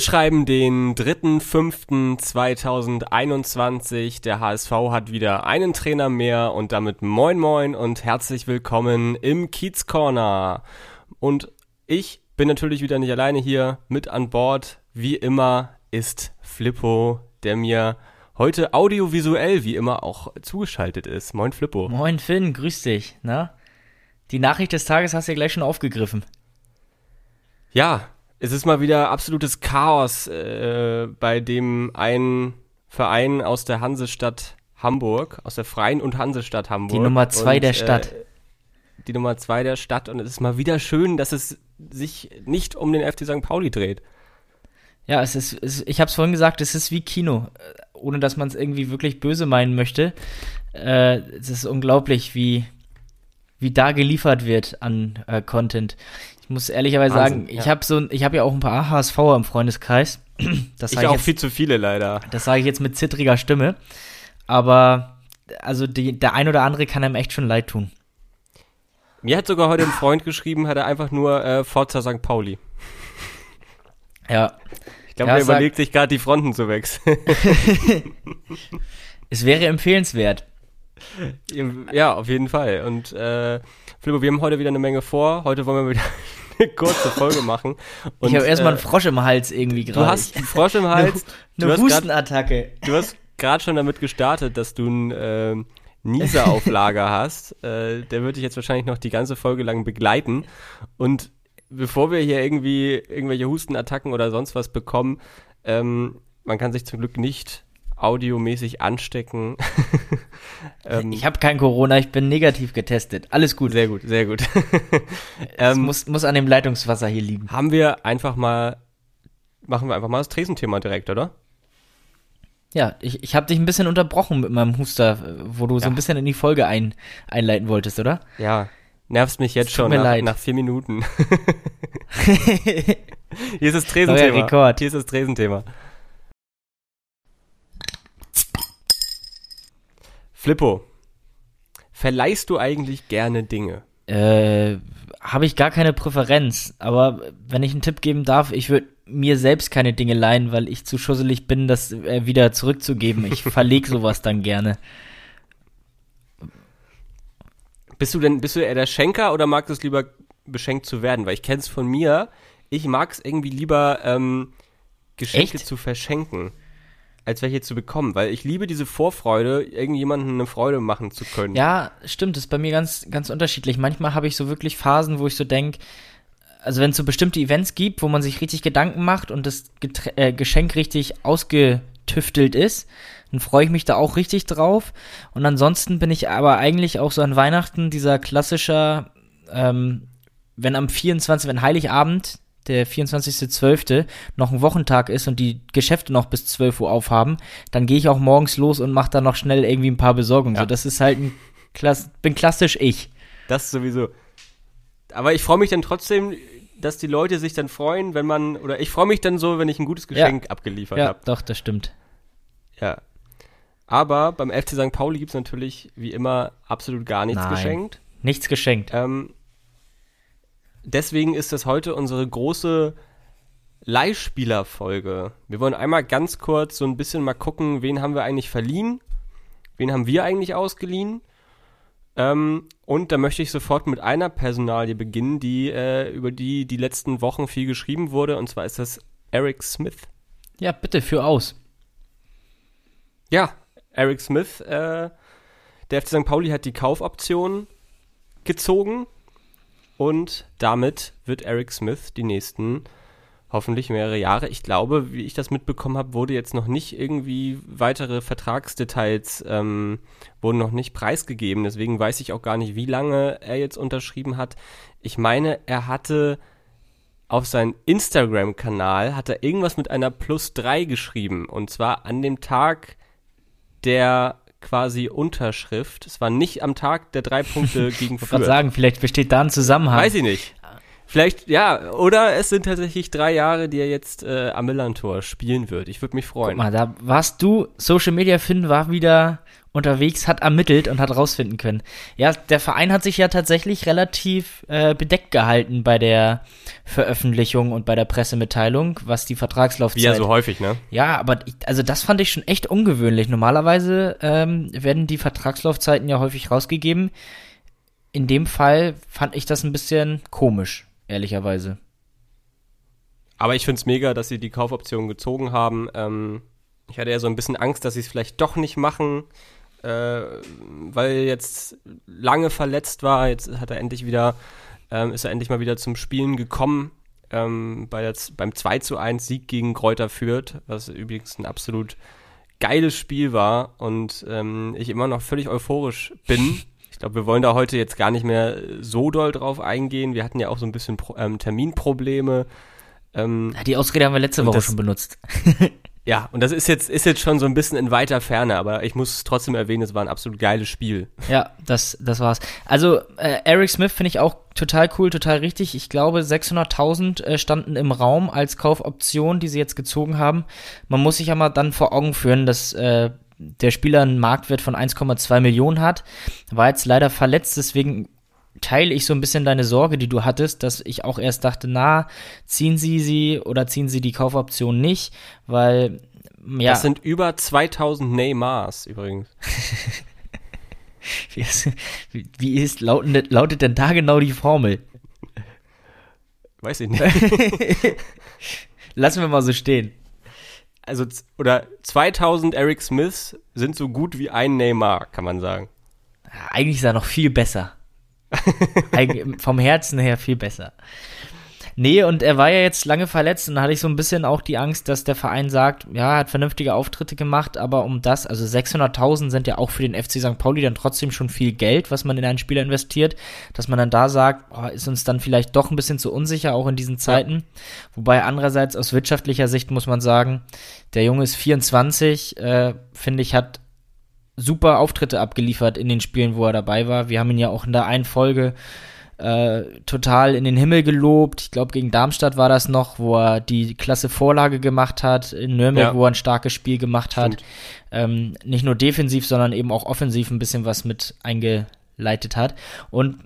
Wir schreiben den 3.5.2021. Der HSV hat wieder einen Trainer mehr und damit moin moin und herzlich willkommen im Kiez Corner. Und ich bin natürlich wieder nicht alleine hier. Mit an Bord, wie immer, ist Flippo, der mir heute audiovisuell wie immer auch zugeschaltet ist. Moin Flippo. Moin Finn, grüß dich. Na? Die Nachricht des Tages hast du ja gleich schon aufgegriffen. Ja, es ist mal wieder absolutes Chaos äh, bei dem einen Verein aus der Hansestadt Hamburg, aus der Freien und Hansestadt Hamburg. Die Nummer zwei und, der Stadt. Äh, die Nummer zwei der Stadt und es ist mal wieder schön, dass es sich nicht um den FC St. Pauli dreht. Ja, es ist, es, ich habe es vorhin gesagt, es ist wie Kino, äh, ohne dass man es irgendwie wirklich böse meinen möchte. Äh, es ist unglaublich, wie, wie da geliefert wird an äh, Content muss ehrlicherweise Wahnsinn, sagen, ja. ich habe so, ich habe ja auch ein paar HSVer im Freundeskreis. Das ich auch jetzt, viel zu viele leider. Das sage ich jetzt mit zittriger Stimme. Aber also die, der ein oder andere kann einem echt schon leid tun. Mir hat sogar heute ein Freund geschrieben, hat er einfach nur äh, Forza St. Pauli. Ja. Ich glaube, ja, er überlegt sich gerade die Fronten zu wechseln. es wäre empfehlenswert. Ja, auf jeden Fall. Und äh, Flippo, wir haben heute wieder eine Menge vor. Heute wollen wir wieder eine kurze Folge machen. Und, ich habe erstmal äh, einen Frosch im Hals irgendwie gerade. Du hast einen Frosch im Hals. eine, eine Hustenattacke. Du hast gerade schon damit gestartet, dass du einen äh, Nieser auf Lager hast. Äh, der wird dich jetzt wahrscheinlich noch die ganze Folge lang begleiten. Und bevor wir hier irgendwie irgendwelche Hustenattacken oder sonst was bekommen, ähm, man kann sich zum Glück nicht audiomäßig anstecken. ähm, ich habe kein Corona, ich bin negativ getestet. Alles gut. Sehr gut, sehr gut. es ähm, muss, muss an dem Leitungswasser hier liegen. Haben wir einfach mal, machen wir einfach mal das Tresenthema direkt, oder? Ja, ich, ich habe dich ein bisschen unterbrochen mit meinem Huster, wo du ja. so ein bisschen in die Folge ein, einleiten wolltest, oder? Ja, nervst mich jetzt schon nach, nach, vier Minuten. Hier ist das Tresenthema. Hier ist das Tresenthema. Flippo, verleihst du eigentlich gerne Dinge? Äh, habe ich gar keine Präferenz, aber wenn ich einen Tipp geben darf, ich würde mir selbst keine Dinge leihen, weil ich zu schusselig bin, das äh, wieder zurückzugeben. Ich verlege sowas dann gerne. Bist du denn, bist du eher der Schenker oder magst du es lieber beschenkt zu werden? Weil ich kenne es von mir, ich mag es irgendwie lieber ähm, Geschenke Echt? zu verschenken als welche zu bekommen, weil ich liebe diese Vorfreude, irgendjemandem eine Freude machen zu können. Ja, stimmt, das ist bei mir ganz, ganz unterschiedlich. Manchmal habe ich so wirklich Phasen, wo ich so denke, also wenn es so bestimmte Events gibt, wo man sich richtig Gedanken macht und das Getre äh, Geschenk richtig ausgetüftelt ist, dann freue ich mich da auch richtig drauf. Und ansonsten bin ich aber eigentlich auch so an Weihnachten dieser klassischer, ähm, wenn am 24, wenn Heiligabend der 24.12. noch ein Wochentag ist und die Geschäfte noch bis 12 Uhr aufhaben, dann gehe ich auch morgens los und mache dann noch schnell irgendwie ein paar Besorgungen. Ja. So, das ist halt ein Klass bin klassisch ich. Das sowieso. Aber ich freue mich dann trotzdem, dass die Leute sich dann freuen, wenn man, oder ich freue mich dann so, wenn ich ein gutes Geschenk ja. abgeliefert habe. Ja, doch, das stimmt. Ja. Aber beim FC St. Pauli gibt es natürlich wie immer absolut gar nichts Nein, geschenkt. Nichts geschenkt. Ähm, deswegen ist das heute unsere große Leihspielerfolge. Wir wollen einmal ganz kurz so ein bisschen mal gucken, wen haben wir eigentlich verliehen, wen haben wir eigentlich ausgeliehen. Ähm, und da möchte ich sofort mit einer Personalie beginnen, die äh, über die die letzten Wochen viel geschrieben wurde, und zwar ist das Eric Smith. Ja, bitte, für aus. Ja, Eric Smith, äh, der FC St. Pauli hat die Kaufoption gezogen und damit wird Eric Smith die nächsten hoffentlich mehrere Jahre. Ich glaube, wie ich das mitbekommen habe, wurde jetzt noch nicht irgendwie weitere Vertragsdetails ähm, wurden noch nicht preisgegeben. Deswegen weiß ich auch gar nicht, wie lange er jetzt unterschrieben hat. Ich meine, er hatte auf seinem Instagram-Kanal hat er irgendwas mit einer Plus 3 geschrieben. Und zwar an dem Tag der quasi Unterschrift. Es war nicht am Tag der drei Punkte gegen Fürth. Ich wollte sagen, vielleicht besteht da ein Zusammenhang. Weiß ich nicht. Vielleicht, ja, oder es sind tatsächlich drei Jahre, die er jetzt äh, am Millantor spielen wird. Ich würde mich freuen. Guck mal, da warst du, Social Media Finn war wieder unterwegs, hat ermittelt und hat rausfinden können. Ja, der Verein hat sich ja tatsächlich relativ äh, bedeckt gehalten bei der Veröffentlichung und bei der Pressemitteilung, was die Vertragslaufzeit. Wie ja so häufig, ne? Ja, aber ich, also das fand ich schon echt ungewöhnlich. Normalerweise ähm, werden die Vertragslaufzeiten ja häufig rausgegeben. In dem Fall fand ich das ein bisschen komisch ehrlicherweise. Aber ich finde es mega, dass sie die Kaufoption gezogen haben. Ähm, ich hatte ja so ein bisschen Angst, dass sie es vielleicht doch nicht machen, äh, weil jetzt lange verletzt war. Jetzt hat er endlich wieder, ähm, ist er endlich mal wieder zum Spielen gekommen. Ähm, bei der, beim 2 zu 1 Sieg gegen Kräuter Fürth, was übrigens ein absolut geiles Spiel war und ähm, ich immer noch völlig euphorisch bin glaube, wir wollen da heute jetzt gar nicht mehr so doll drauf eingehen. Wir hatten ja auch so ein bisschen Pro ähm, Terminprobleme. Ähm, die Ausrede haben wir letzte Woche das, schon benutzt. ja, und das ist jetzt, ist jetzt schon so ein bisschen in weiter Ferne, aber ich muss trotzdem erwähnen, es war ein absolut geiles Spiel. Ja, das, das war's. Also, äh, Eric Smith finde ich auch total cool, total richtig. Ich glaube, 600.000 äh, standen im Raum als Kaufoption, die sie jetzt gezogen haben. Man muss sich ja mal dann vor Augen führen, dass äh, der Spieler einen Marktwert von 1,2 Millionen hat, war jetzt leider verletzt, deswegen teile ich so ein bisschen deine Sorge, die du hattest, dass ich auch erst dachte, na, ziehen sie sie oder ziehen sie die Kaufoption nicht, weil ja. Das sind über 2000 Neymars übrigens. wie, ist, wie ist lautet, lautet denn da genau die Formel? Weiß ich nicht. Lassen wir mal so stehen also oder 2000 Eric Smiths sind so gut wie ein Neymar, kann man sagen. Eigentlich ist er noch viel besser. vom Herzen her viel besser. Nee, und er war ja jetzt lange verletzt und da hatte ich so ein bisschen auch die Angst, dass der Verein sagt, ja, er hat vernünftige Auftritte gemacht, aber um das, also 600.000 sind ja auch für den FC St. Pauli dann trotzdem schon viel Geld, was man in einen Spieler investiert, dass man dann da sagt, oh, ist uns dann vielleicht doch ein bisschen zu unsicher, auch in diesen Zeiten. Ja. Wobei andererseits aus wirtschaftlicher Sicht muss man sagen, der Junge ist 24, äh, finde ich, hat super Auftritte abgeliefert in den Spielen, wo er dabei war. Wir haben ihn ja auch in der einen Folge äh, total in den Himmel gelobt. Ich glaube, gegen Darmstadt war das noch, wo er die klasse Vorlage gemacht hat, in Nürnberg, ja. wo er ein starkes Spiel gemacht hat. Ähm, nicht nur defensiv, sondern eben auch offensiv ein bisschen was mit eingeleitet hat. Und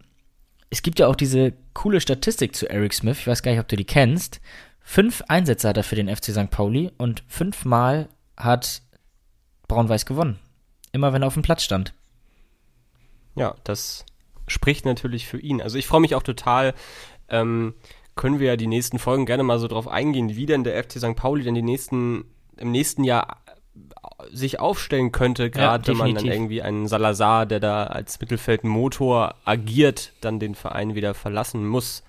es gibt ja auch diese coole Statistik zu Eric Smith, ich weiß gar nicht, ob du die kennst. Fünf Einsätze hat er für den FC St. Pauli und fünfmal hat Braun-Weiß gewonnen. Immer wenn er auf dem Platz stand. Ja, das spricht natürlich für ihn. Also ich freue mich auch total. Ähm, können wir ja die nächsten Folgen gerne mal so drauf eingehen, wie denn der FC St. Pauli denn die nächsten, im nächsten Jahr sich aufstellen könnte, gerade ja, wenn man dann irgendwie einen Salazar, der da als Mittelfeldmotor agiert, dann den Verein wieder verlassen muss.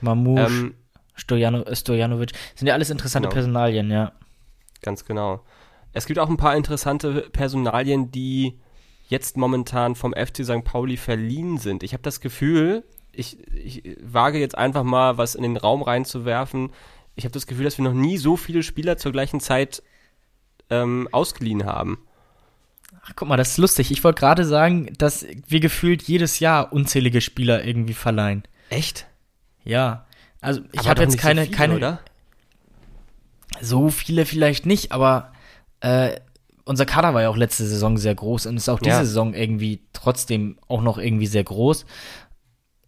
Mamouche, ähm, Stojano, Stojanovic, sind ja alles interessante genau. Personalien, ja. Ganz genau. Es gibt auch ein paar interessante Personalien, die jetzt momentan vom FC St. Pauli verliehen sind. Ich habe das Gefühl, ich, ich wage jetzt einfach mal was in den Raum reinzuwerfen. Ich habe das Gefühl, dass wir noch nie so viele Spieler zur gleichen Zeit ähm, ausgeliehen haben. Ach, guck mal, das ist lustig. Ich wollte gerade sagen, dass wir gefühlt jedes Jahr unzählige Spieler irgendwie verleihen. Echt? Ja. Also ich habe jetzt keine, so viele, keine. Oder? So viele vielleicht nicht, aber äh, unser Kader war ja auch letzte Saison sehr groß und ist auch diese ja. Saison irgendwie trotzdem auch noch irgendwie sehr groß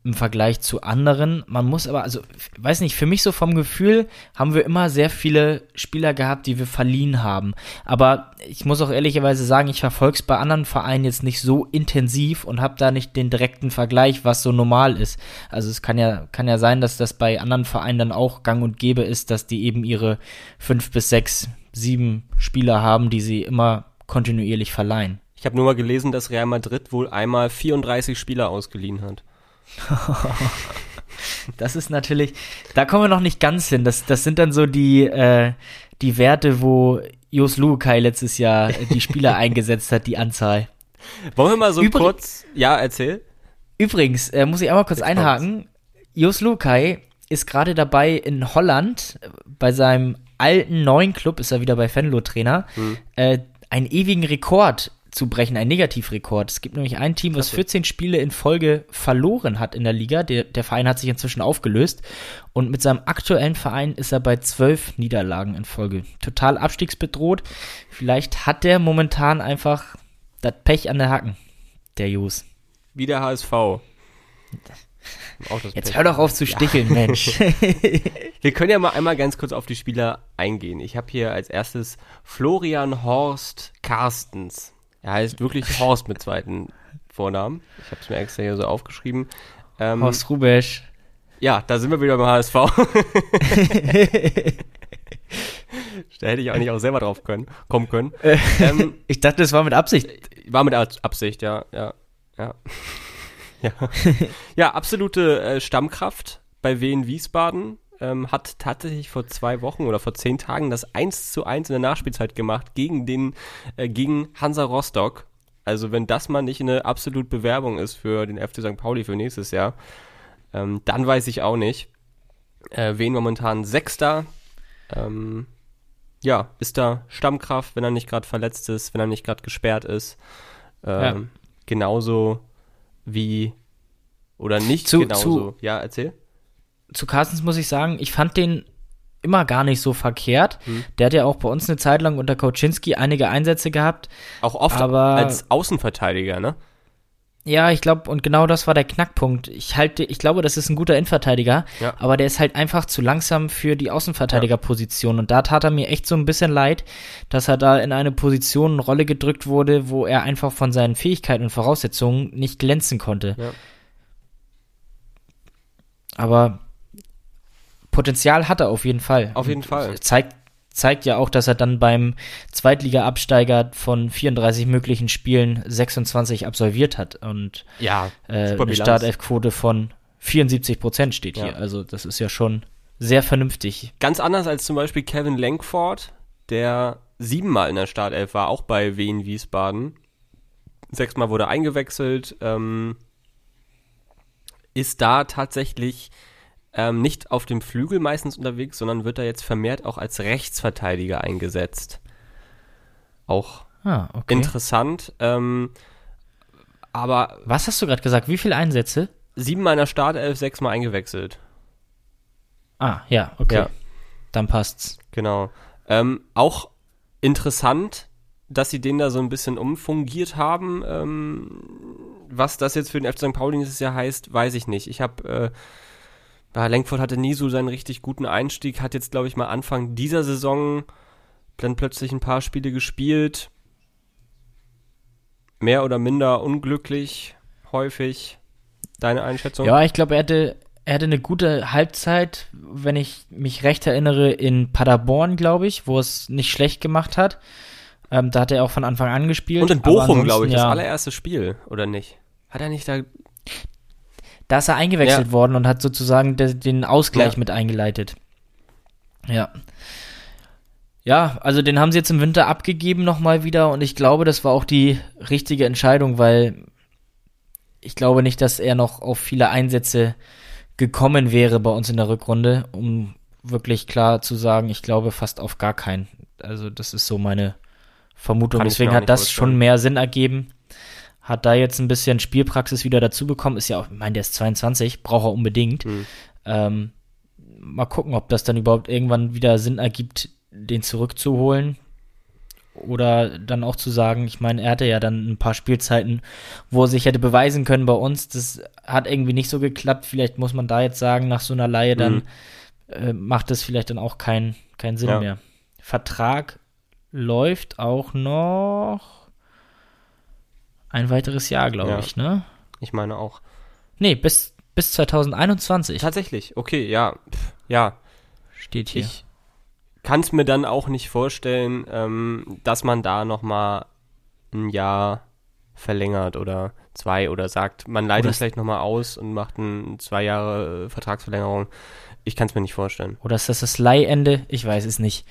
im Vergleich zu anderen. Man muss aber, also, weiß nicht, für mich so vom Gefühl haben wir immer sehr viele Spieler gehabt, die wir verliehen haben. Aber ich muss auch ehrlicherweise sagen, ich verfolge es bei anderen Vereinen jetzt nicht so intensiv und habe da nicht den direkten Vergleich, was so normal ist. Also es kann ja, kann ja sein, dass das bei anderen Vereinen dann auch gang und gäbe ist, dass die eben ihre fünf bis sechs sieben Spieler haben, die sie immer kontinuierlich verleihen. Ich habe nur mal gelesen, dass Real Madrid wohl einmal 34 Spieler ausgeliehen hat. das ist natürlich, da kommen wir noch nicht ganz hin. Das, das sind dann so die, äh, die Werte, wo Jos Lukai letztes Jahr die Spieler eingesetzt hat, die Anzahl. Wollen wir mal so Übrig kurz, ja, erzähl. Übrigens, äh, muss ich einmal kurz Jetzt einhaken. Jos Lukai ist gerade dabei in Holland bei seinem alten neuen Club, ist er wieder bei Venlo Trainer, hm. äh, einen ewigen Rekord zu brechen, ein Negativrekord. Es gibt nämlich ein Team, was 14 Spiele in Folge verloren hat in der Liga. Der, der Verein hat sich inzwischen aufgelöst und mit seinem aktuellen Verein ist er bei 12 Niederlagen in Folge. Total abstiegsbedroht. Vielleicht hat der momentan einfach das Pech an der Hacken, der Jus. Wie der HSV. Jetzt Pech. hör doch auf zu sticheln, ja. Mensch. Wir können ja mal einmal ganz kurz auf die Spieler eingehen. Ich habe hier als erstes Florian Horst Carstens. Er heißt wirklich Horst mit zweiten Vornamen. Ich habe es mir extra hier so aufgeschrieben. Ähm, Horst Rubesch. Ja, da sind wir wieder beim HSV. da hätte ich eigentlich auch selber drauf können, kommen können. Ähm, ich dachte, das war mit Absicht. War mit Absicht, ja, ja, ja. ja. ja, absolute äh, Stammkraft bei Wien Wiesbaden. Ähm, hat tatsächlich vor zwei Wochen oder vor zehn Tagen das 1 zu 1 in der Nachspielzeit gemacht gegen den, äh, gegen Hansa Rostock. Also wenn das mal nicht eine absolute Bewerbung ist für den FC St. Pauli für nächstes Jahr, ähm, dann weiß ich auch nicht. Äh, wen momentan Sechster. Ähm, ja, ist da Stammkraft, wenn er nicht gerade verletzt ist, wenn er nicht gerade gesperrt ist. Ähm, ja. Genauso wie oder nicht zu, genauso. Zu, ja, erzähl. Zu Carstens muss ich sagen, ich fand den immer gar nicht so verkehrt. Hm. Der hat ja auch bei uns eine Zeit lang unter Koczynski einige Einsätze gehabt. Auch oft aber, als Außenverteidiger, ne? Ja, ich glaube, und genau das war der Knackpunkt. Ich halte, ich glaube, das ist ein guter Innenverteidiger, ja. aber der ist halt einfach zu langsam für die Außenverteidigerposition. Und da tat er mir echt so ein bisschen leid, dass er da in eine Position, eine Rolle gedrückt wurde, wo er einfach von seinen Fähigkeiten und Voraussetzungen nicht glänzen konnte. Ja. Aber Potenzial hat er auf jeden Fall. Auf jeden Fall. Zeigt, zeigt ja auch, dass er dann beim Zweitliga-Absteiger von 34 möglichen Spielen 26 absolviert hat und ja, äh, eine Startelfquote von 74 Prozent steht ja. hier. Also das ist ja schon sehr vernünftig. Ganz anders als zum Beispiel Kevin Lankford, der siebenmal in der Startelf war, auch bei Wien Wiesbaden. Sechsmal wurde eingewechselt. Ähm, ist da tatsächlich ähm, nicht auf dem Flügel meistens unterwegs, sondern wird da jetzt vermehrt auch als Rechtsverteidiger eingesetzt. Auch ah, okay. interessant. Ähm, aber. Was hast du gerade gesagt? Wie viele Einsätze? Sieben meiner Startelf, sechsmal eingewechselt. Ah, ja, okay. Ja. Dann passt's. Genau. Ähm, auch interessant, dass sie den da so ein bisschen umfungiert haben. Ähm, was das jetzt für den FC St. Pauli dieses Jahr heißt, weiß ich nicht. Ich habe äh, ja, Lenkford hatte nie so seinen richtig guten Einstieg, hat jetzt, glaube ich, mal Anfang dieser Saison dann plötzlich ein paar Spiele gespielt. Mehr oder minder unglücklich, häufig. Deine Einschätzung? Ja, ich glaube, er hatte, er hatte eine gute Halbzeit, wenn ich mich recht erinnere, in Paderborn, glaube ich, wo es nicht schlecht gemacht hat. Ähm, da hat er auch von Anfang an gespielt. Und in Bochum, glaube ich, ja. das allererste Spiel, oder nicht? Hat er nicht da da ist er eingewechselt ja. worden und hat sozusagen de, den Ausgleich ja. mit eingeleitet. Ja. Ja, also den haben sie jetzt im Winter abgegeben nochmal wieder und ich glaube, das war auch die richtige Entscheidung, weil ich glaube nicht, dass er noch auf viele Einsätze gekommen wäre bei uns in der Rückrunde, um wirklich klar zu sagen, ich glaube fast auf gar keinen. Also das ist so meine Vermutung. Deswegen hat das schon mehr Sinn ergeben hat da jetzt ein bisschen Spielpraxis wieder dazu bekommen. Ist ja auch, ich meine, der ist 22, braucht er unbedingt. Mhm. Ähm, mal gucken, ob das dann überhaupt irgendwann wieder Sinn ergibt, den zurückzuholen. Oder dann auch zu sagen, ich meine, er hatte ja dann ein paar Spielzeiten, wo er sich hätte beweisen können bei uns. Das hat irgendwie nicht so geklappt. Vielleicht muss man da jetzt sagen, nach so einer Laie, dann mhm. äh, macht das vielleicht dann auch keinen kein Sinn ja. mehr. Vertrag läuft auch noch ein weiteres Jahr, glaube ja. ich, ne? Ich meine auch. Nee, bis, bis 2021. Tatsächlich, okay, ja. Pff, ja. Steht hier. Ich kann es mir dann auch nicht vorstellen, ähm, dass man da nochmal ein Jahr verlängert oder zwei oder sagt, man leitet vielleicht nochmal aus und macht ein zwei Jahre äh, Vertragsverlängerung. Ich kann es mir nicht vorstellen. Oder ist das das Leihende? Ich weiß es nicht.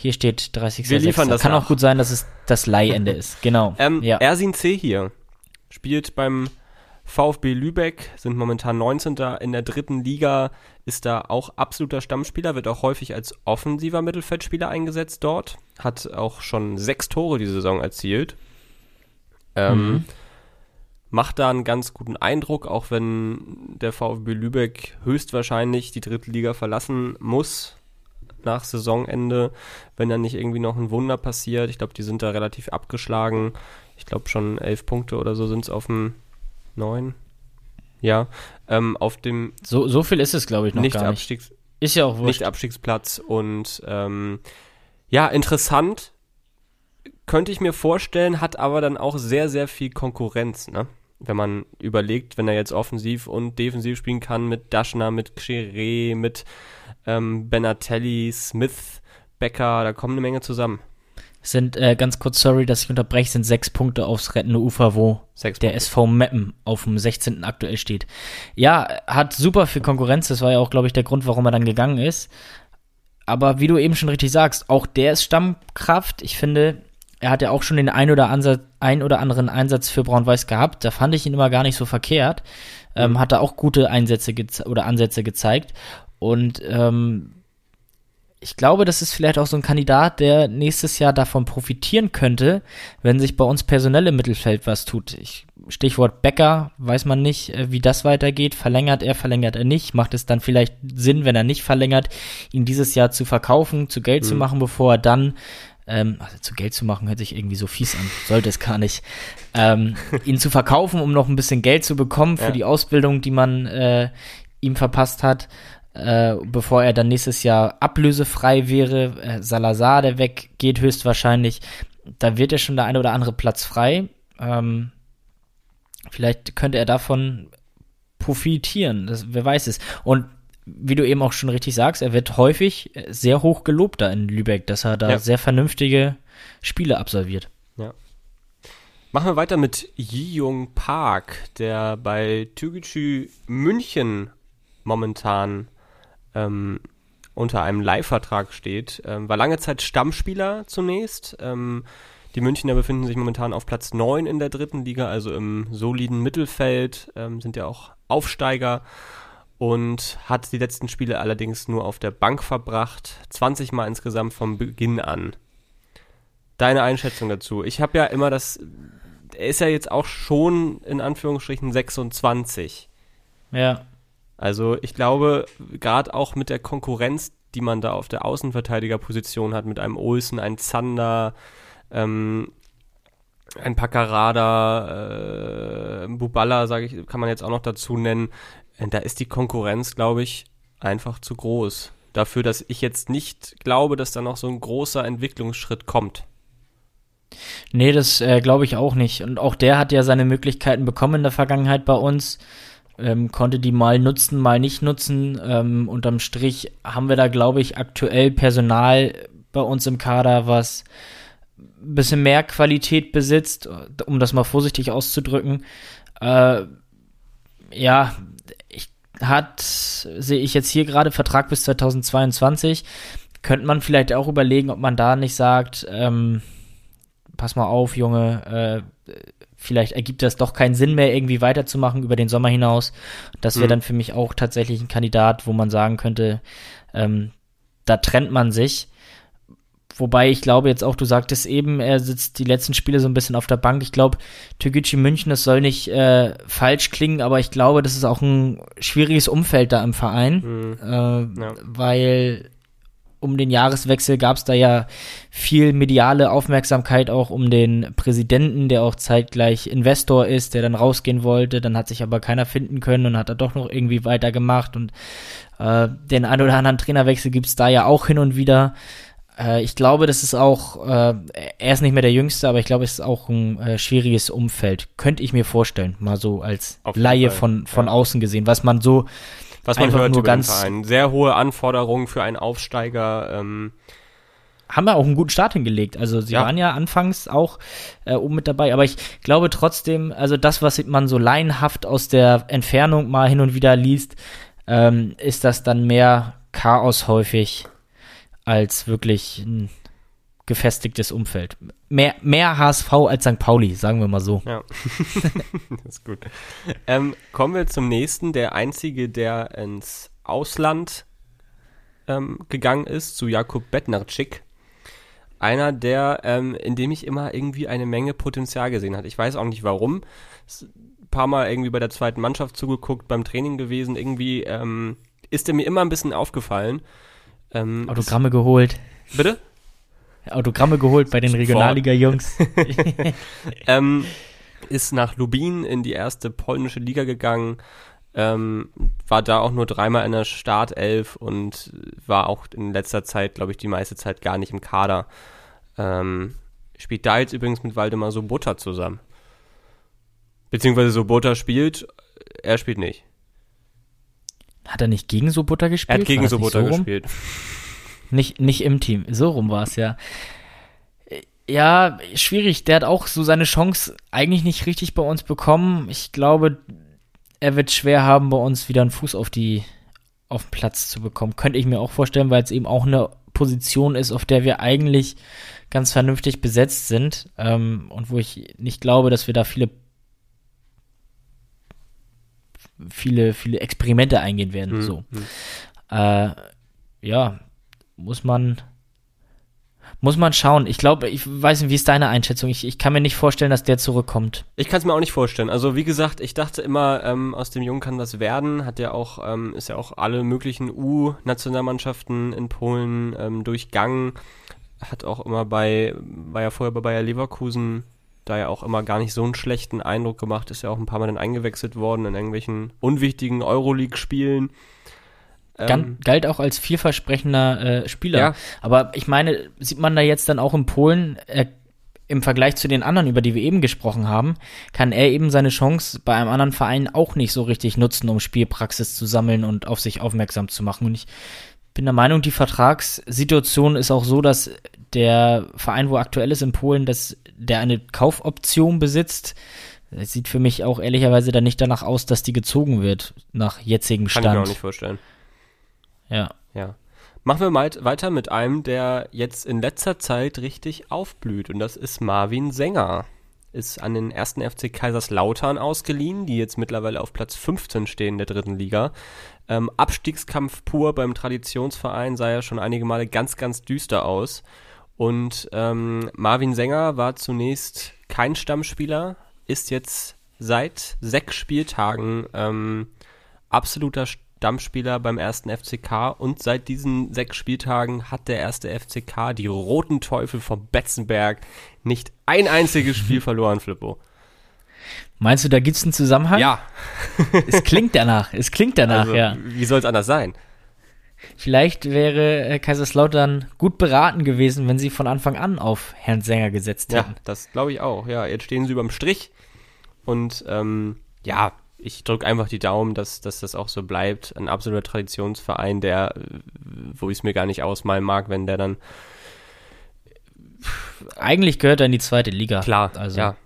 Hier steht 30. Wir liefern das Kann nach. auch gut sein, dass es das Leihende ist. Genau. Ähm, ja. Ersin C. hier spielt beim VfB Lübeck, sind momentan 19. in der dritten Liga, ist da auch absoluter Stammspieler, wird auch häufig als offensiver Mittelfeldspieler eingesetzt dort, hat auch schon sechs Tore diese Saison erzielt. Ähm, mhm. Macht da einen ganz guten Eindruck, auch wenn der VfB Lübeck höchstwahrscheinlich die dritte Liga verlassen muss nach Saisonende, wenn da nicht irgendwie noch ein Wunder passiert. Ich glaube, die sind da relativ abgeschlagen. Ich glaube schon elf Punkte oder so sind es auf dem neun. Ja, ähm, auf dem so, so viel ist es, glaube ich, noch nicht gar Abstiegs nicht. Ist ja auch wurscht. Nicht Abstiegsplatz und ähm, ja, interessant könnte ich mir vorstellen, hat aber dann auch sehr, sehr viel Konkurrenz, ne? Wenn man überlegt, wenn er jetzt offensiv und defensiv spielen kann mit Daschner, mit Xere, mit ähm, Benatelli, Smith, Becker, da kommen eine Menge zusammen. Sind, äh, ganz kurz, sorry, dass ich unterbreche, sind sechs Punkte aufs rettende Ufer, wo sechs der. SV Meppen auf dem 16. aktuell steht. Ja, hat super viel Konkurrenz, das war ja auch, glaube ich, der Grund, warum er dann gegangen ist. Aber wie du eben schon richtig sagst, auch der ist Stammkraft. Ich finde, er hat ja auch schon den ein oder, Ansatz, ein oder anderen Einsatz für Braun-Weiß gehabt. Da fand ich ihn immer gar nicht so verkehrt. Ähm, mhm. hat er auch gute Einsätze oder Ansätze gezeigt. Und ähm, ich glaube, das ist vielleicht auch so ein Kandidat, der nächstes Jahr davon profitieren könnte, wenn sich bei uns personell im Mittelfeld was tut. Ich, Stichwort Becker, weiß man nicht, äh, wie das weitergeht. Verlängert er, verlängert er nicht. Macht es dann vielleicht Sinn, wenn er nicht verlängert, ihn dieses Jahr zu verkaufen, zu Geld mhm. zu machen, bevor er dann ähm, also zu Geld zu machen, hört sich irgendwie so fies an, sollte es gar nicht, ähm, ihn zu verkaufen, um noch ein bisschen Geld zu bekommen für ja. die Ausbildung, die man äh, ihm verpasst hat, äh, bevor er dann nächstes Jahr ablösefrei wäre. Äh, Salazar, der weggeht höchstwahrscheinlich, da wird ja schon der eine oder andere Platz frei. Ähm, vielleicht könnte er davon profitieren, das, wer weiß es. Und wie du eben auch schon richtig sagst, er wird häufig sehr hoch gelobt da in Lübeck, dass er da ja. sehr vernünftige Spiele absolviert. Ja. Machen wir weiter mit Yi-Jung Park, der bei Türkgücü München momentan ähm, unter einem Leihvertrag steht. Ähm, war lange Zeit Stammspieler zunächst. Ähm, die Münchner befinden sich momentan auf Platz 9 in der dritten Liga, also im soliden Mittelfeld, ähm, sind ja auch Aufsteiger und hat die letzten Spiele allerdings nur auf der Bank verbracht, 20 Mal insgesamt vom Beginn an. Deine Einschätzung dazu? Ich habe ja immer das, er ist ja jetzt auch schon in Anführungsstrichen 26. Ja. Also ich glaube, gerade auch mit der Konkurrenz, die man da auf der Außenverteidigerposition hat, mit einem Olsen, ein Zander, ähm, ein Paccarada, äh, Buballa, sage ich, kann man jetzt auch noch dazu nennen. Äh, da ist die Konkurrenz, glaube ich, einfach zu groß. Dafür, dass ich jetzt nicht glaube, dass da noch so ein großer Entwicklungsschritt kommt. Nee, das äh, glaube ich auch nicht. Und auch der hat ja seine Möglichkeiten bekommen in der Vergangenheit bei uns. Ähm, konnte die mal nutzen, mal nicht nutzen. Ähm, unterm Strich haben wir da, glaube ich, aktuell Personal bei uns im Kader, was ein bisschen mehr Qualität besitzt, um das mal vorsichtig auszudrücken. Äh, ja, hat, sehe ich jetzt hier gerade, Vertrag bis 2022. Könnte man vielleicht auch überlegen, ob man da nicht sagt, ähm, pass mal auf, Junge, äh, vielleicht ergibt das doch keinen Sinn mehr, irgendwie weiterzumachen über den Sommer hinaus. Das wäre mhm. dann für mich auch tatsächlich ein Kandidat, wo man sagen könnte, ähm, da trennt man sich. Wobei ich glaube jetzt auch, du sagtest eben, er sitzt die letzten Spiele so ein bisschen auf der Bank. Ich glaube, Türkgücü München, das soll nicht äh, falsch klingen, aber ich glaube, das ist auch ein schwieriges Umfeld da im Verein, mhm. äh, ja. weil um den Jahreswechsel gab es da ja viel mediale Aufmerksamkeit auch um den Präsidenten, der auch zeitgleich Investor ist, der dann rausgehen wollte. Dann hat sich aber keiner finden können und hat er doch noch irgendwie weitergemacht. Und äh, den ein oder anderen Trainerwechsel gibt es da ja auch hin und wieder. Äh, ich glaube, das ist auch, äh, er ist nicht mehr der Jüngste, aber ich glaube, es ist auch ein äh, schwieriges Umfeld. Könnte ich mir vorstellen, mal so als Laie von, von ja. außen gesehen, was man so was man hört nur ganz sehr hohe Anforderungen für einen Aufsteiger. Ähm, haben wir auch einen guten Start hingelegt. Also sie ja. waren ja anfangs auch äh, oben mit dabei, aber ich glaube trotzdem, also das, was man so laienhaft aus der Entfernung mal hin und wieder liest, ähm, ist das dann mehr Chaos häufig als wirklich ein gefestigtes Umfeld. Mehr, mehr HSV als St. Pauli, sagen wir mal so. Ja, das ist gut. Ähm, kommen wir zum nächsten. Der einzige, der ins Ausland ähm, gegangen ist, zu Jakub Bednarczyk. einer, der, ähm, in dem ich immer irgendwie eine Menge Potenzial gesehen hat. Ich weiß auch nicht warum. Ein paar Mal irgendwie bei der zweiten Mannschaft zugeguckt, beim Training gewesen. Irgendwie ähm, ist er mir immer ein bisschen aufgefallen. Ähm, Autogramme geholt. Bitte? Autogramme geholt bei den Regionalliga-Jungs. ähm, ist nach Lubin in die erste polnische Liga gegangen, ähm, war da auch nur dreimal in der Startelf und war auch in letzter Zeit, glaube ich, die meiste Zeit gar nicht im Kader. Ähm, spielt da jetzt übrigens mit Waldemar Sobota zusammen. Beziehungsweise Sobota spielt, er spielt nicht. Hat er nicht gegen Sobota gespielt? Er hat gegen Sobota so gespielt. Nicht, nicht im Team. So rum war es ja. Ja, schwierig. Der hat auch so seine Chance eigentlich nicht richtig bei uns bekommen. Ich glaube, er wird schwer haben, bei uns wieder einen Fuß auf die auf den Platz zu bekommen. Könnte ich mir auch vorstellen, weil es eben auch eine Position ist, auf der wir eigentlich ganz vernünftig besetzt sind ähm, und wo ich nicht glaube, dass wir da viele viele viele Experimente eingehen werden. Mhm. So, hm. äh, ja, muss man muss man schauen. Ich glaube, ich weiß nicht, wie ist deine Einschätzung? Ich, ich kann mir nicht vorstellen, dass der zurückkommt. Ich kann es mir auch nicht vorstellen. Also wie gesagt, ich dachte immer, ähm, aus dem Jungen kann was werden. Hat ja auch, ähm, ist ja auch alle möglichen U-Nationalmannschaften in Polen ähm, durchgangen. Hat auch immer bei, war ja vorher bei Bayer Leverkusen da ja auch immer gar nicht so einen schlechten Eindruck gemacht. Ist ja auch ein paar Mal dann eingewechselt worden in irgendwelchen unwichtigen Euroleague-Spielen. Ähm, galt auch als vielversprechender äh, Spieler. Ja. Aber ich meine, sieht man da jetzt dann auch in Polen, äh, im Vergleich zu den anderen, über die wir eben gesprochen haben, kann er eben seine Chance bei einem anderen Verein auch nicht so richtig nutzen, um Spielpraxis zu sammeln und auf sich aufmerksam zu machen. Und ich bin der Meinung, die Vertragssituation ist auch so, dass der Verein, wo aktuell ist in Polen, dass der eine Kaufoption besitzt. Es sieht für mich auch ehrlicherweise dann nicht danach aus, dass die gezogen wird, nach jetzigem Stand. Kann ich mir auch nicht vorstellen. Ja. Ja. Machen wir mal weiter mit einem, der jetzt in letzter Zeit richtig aufblüht. Und das ist Marvin Sänger. Ist an den ersten FC Kaiserslautern ausgeliehen, die jetzt mittlerweile auf Platz 15 stehen in der dritten Liga. Ähm, Abstiegskampf pur beim Traditionsverein sah ja schon einige Male ganz, ganz düster aus. Und ähm, Marvin Sänger war zunächst kein Stammspieler, ist jetzt seit sechs Spieltagen ähm, absoluter Stammspieler beim ersten FCK und seit diesen sechs Spieltagen hat der erste FCK, die Roten Teufel von Betzenberg, nicht ein einziges Spiel verloren, Flippo. Meinst du, da gibt es einen Zusammenhang? Ja. es klingt danach, es klingt danach, also, ja. Wie soll es anders sein? Vielleicht wäre äh, Kaiserslautern gut beraten gewesen, wenn sie von Anfang an auf Herrn Sänger gesetzt hätten. Ja, das glaube ich auch. Ja, jetzt stehen sie überm Strich und ähm, ja, ich drücke einfach die Daumen, dass, dass das auch so bleibt. Ein absoluter Traditionsverein, der, wo ich es mir gar nicht ausmalen mag, wenn der dann. Eigentlich gehört er in die zweite Liga. Klar, also. Ja.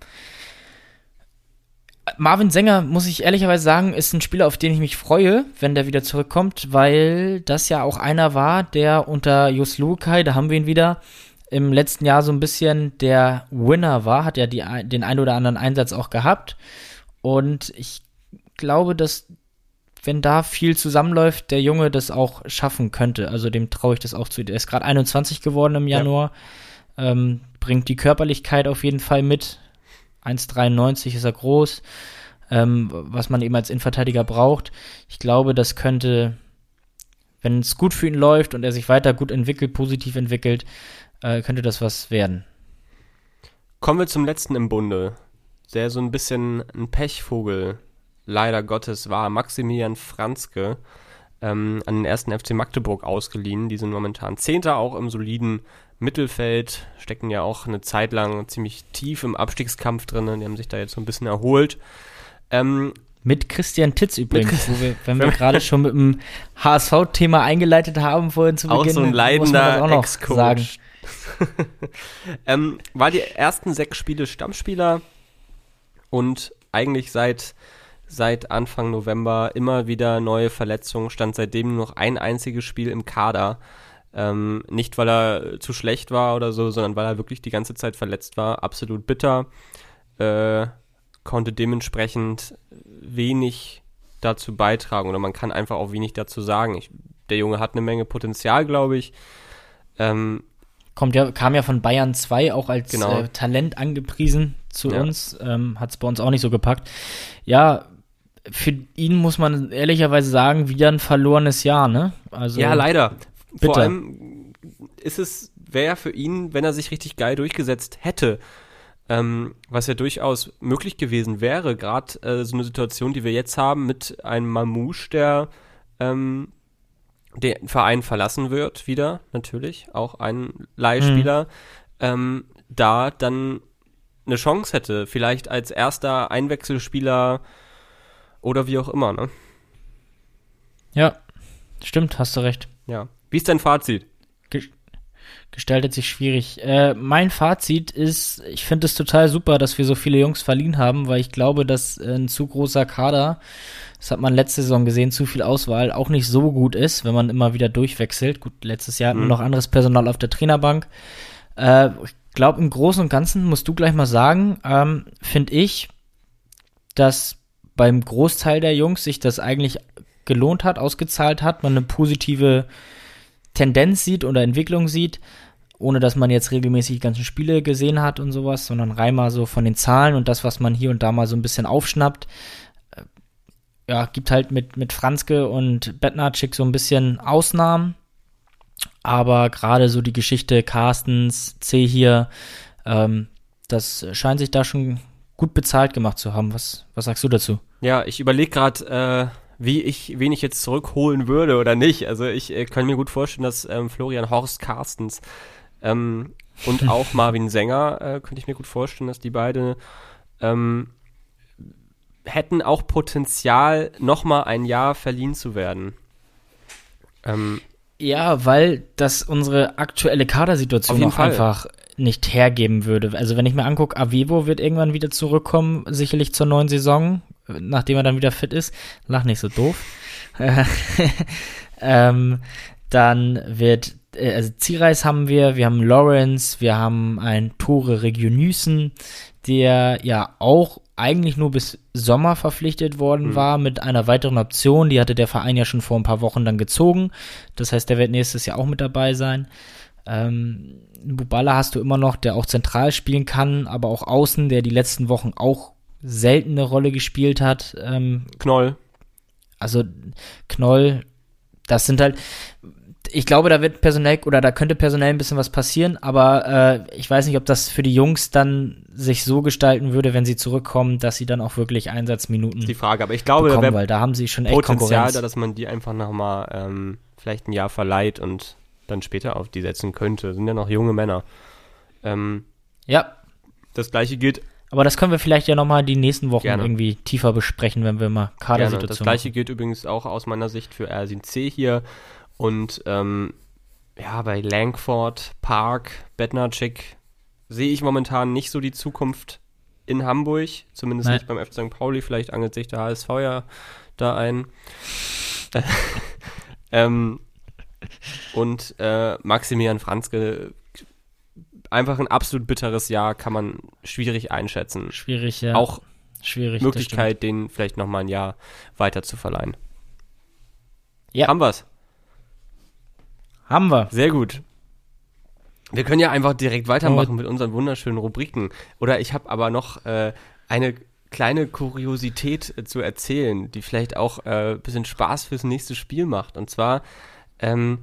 Marvin Sänger, muss ich ehrlicherweise sagen, ist ein Spieler, auf den ich mich freue, wenn der wieder zurückkommt, weil das ja auch einer war, der unter Jus Lukai, da haben wir ihn wieder, im letzten Jahr so ein bisschen der Winner war, hat ja die, den ein oder anderen Einsatz auch gehabt. Und ich glaube, dass wenn da viel zusammenläuft, der Junge das auch schaffen könnte. Also dem traue ich das auch zu. Der ist gerade 21 geworden im Januar. Ja. Ähm, bringt die Körperlichkeit auf jeden Fall mit. 1,93 ist er groß. Ähm, was man eben als Innenverteidiger braucht. Ich glaube, das könnte, wenn es gut für ihn läuft und er sich weiter gut entwickelt, positiv entwickelt, äh, könnte das was werden. Kommen wir zum letzten im Bunde, der so ein bisschen ein Pechvogel leider Gottes war Maximilian Franzke ähm, an den ersten FC Magdeburg ausgeliehen. Die sind momentan Zehnter auch im soliden Mittelfeld, stecken ja auch eine Zeit lang ziemlich tief im Abstiegskampf drin. Die haben sich da jetzt so ein bisschen erholt. Ähm, mit Christian Titz übrigens, wo wir, wenn wir gerade schon mit dem HSV-Thema eingeleitet haben vorhin zu Beginn, auch so ein leidender Ex-Coach. ähm, war die ersten sechs Spiele Stammspieler und eigentlich seit seit Anfang November immer wieder neue Verletzungen, stand seitdem nur noch ein einziges Spiel im Kader. Ähm, nicht, weil er zu schlecht war oder so, sondern weil er wirklich die ganze Zeit verletzt war. Absolut bitter. Äh, konnte dementsprechend wenig dazu beitragen oder man kann einfach auch wenig dazu sagen. Ich, der Junge hat eine Menge Potenzial, glaube ich. Ähm, kommt ja, kam ja von Bayern 2 auch als Genau. äh, Talent angepriesen zu Ja. uns. Ähm, Hat es bei uns auch nicht so gepackt. Ja, für ihn muss man ehrlicherweise sagen, wieder ein verlorenes Jahr, ne? Also, Ja, leider. Vor Bitter. allem ist es, wäre für ihn, wenn er sich richtig geil durchgesetzt hätte, ähm, was ja durchaus möglich gewesen wäre, gerade äh, so eine Situation, die wir jetzt haben mit einem Mamouche, der ähm, den Verein verlassen wird, wieder, natürlich, auch ein Leihspieler, ähm, da dann eine Chance hätte, vielleicht als erster Einwechselspieler oder wie auch immer, ne? ja, stimmt, hast du recht. Ja. Wie ist dein Fazit? gestaltet sich schwierig. Äh, mein Fazit ist, ich finde es total super, dass wir so viele Jungs verliehen haben, weil ich glaube, dass äh, ein zu großer Kader, das hat man letzte Saison gesehen, zu viel Auswahl auch nicht so gut ist, wenn man immer wieder durchwechselt. Gut, letztes Jahr hatten wir Mhm. noch anderes Personal auf der Trainerbank. Äh, ich glaube, im Großen und Ganzen musst du gleich mal sagen, ähm, finde ich, dass beim Großteil der Jungs sich das eigentlich gelohnt hat, ausgezahlt hat, man eine positive Tendenz sieht oder Entwicklung sieht, ohne dass man jetzt regelmäßig die ganzen Spiele gesehen hat und sowas, sondern rein mal so von den Zahlen und das, was man hier und da mal so ein bisschen aufschnappt. Äh, Ja, gibt halt mit, mit Franzke und Betnarczyk so ein bisschen Ausnahmen, aber gerade so die Geschichte Carstens, C hier, ähm, das scheint sich da schon gut bezahlt gemacht zu haben. Was, was sagst du dazu? Ja, ich überlege gerade, äh, wie ich, wen ich jetzt zurückholen würde oder nicht. Also ich äh, kann mir gut vorstellen, dass ähm, Florian Horst Carstens ähm, und auch Marvin Sänger, äh, könnte ich mir gut vorstellen, dass die beide ähm, hätten auch Potenzial, nochmal ein Jahr verliehen zu werden. Ähm, Ja, weil das unsere aktuelle Kadersituation Auf jeden auch Fall. einfach nicht hergeben würde. Also wenn ich mir angucke, Avevo wird irgendwann wieder zurückkommen, sicherlich zur neuen Saison, nachdem er dann wieder fit ist. Lach nicht so doof. ähm, dann wird, äh, also Zierreis haben wir, wir haben Lawrence, wir haben einen Tore Regionüsen, der ja auch eigentlich nur bis Sommer verpflichtet worden Mhm. war mit einer weiteren Option. Die hatte der Verein ja schon vor ein paar Wochen dann gezogen. Das heißt, der wird nächstes Jahr auch mit dabei sein. Ähm, Bubala hast du immer noch, der auch zentral spielen kann, aber auch außen, der die letzten Wochen auch selten eine Rolle gespielt hat. Ähm, Knoll. also Knoll, das sind halt, ich glaube, da wird personell oder da könnte personell ein bisschen was passieren, aber äh, ich weiß nicht, ob das für die Jungs dann sich so gestalten würde, wenn sie zurückkommen, dass sie dann auch wirklich Einsatzminuten Ist die Frage. Aber ich glaube, da bekommen, wäre weil da haben sie schon echt Potenzial Konkurrenz. da, dass man die einfach nochmal ähm, vielleicht ein Jahr verleiht und dann später auf die setzen könnte. Sind ja noch junge Männer. Ähm, ja, das gleiche gilt aber das können wir vielleicht ja nochmal die nächsten Wochen Gerne. irgendwie tiefer besprechen, wenn wir mal Gerne. Kadersituation Das gleiche gilt übrigens auch aus meiner Sicht für Ersin C hier. Und ähm, ja, bei Langford, Park, Bednarczyk sehe ich momentan nicht so die Zukunft in Hamburg. Zumindest Nein. nicht beim FC St. Pauli. Vielleicht angelt sich der HSV ja da ein. ähm, und äh, Maximilian Franzke, einfach ein absolut bitteres Jahr, kann man schwierig einschätzen. Schwierig, ja. Auch schwierig. Möglichkeit, den vielleicht noch mal ein Jahr weiter zu verleihen. Ja. Haben wir's. Haben wir. Sehr gut. Wir können ja einfach direkt weitermachen mit unseren wunderschönen Rubriken. Oder ich habe aber noch äh, eine kleine Kuriosität äh, zu erzählen, die vielleicht auch äh, ein bisschen Spaß fürs nächste Spiel macht. Und zwar, ähm,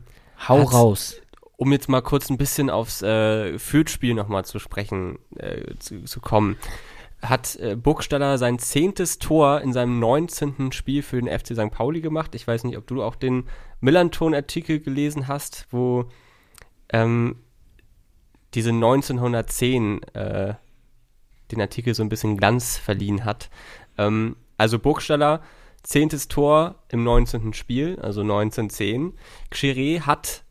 Hau raus. um jetzt mal kurz ein bisschen aufs äh, Fürth-Spiel nochmal zu sprechen, äh, zu, zu kommen, hat äh, Burgstaller sein zehntes Tor in seinem 19. Spiel für den FC St. Pauli gemacht. Ich weiß nicht, ob du auch den Millanton-Artikel gelesen hast, wo ähm, diese 1910 äh, den Artikel so ein bisschen Glanz verliehen hat. Ähm, also Burgstaller, zehntes Tor im 19. Spiel, also 1910. Xeré hat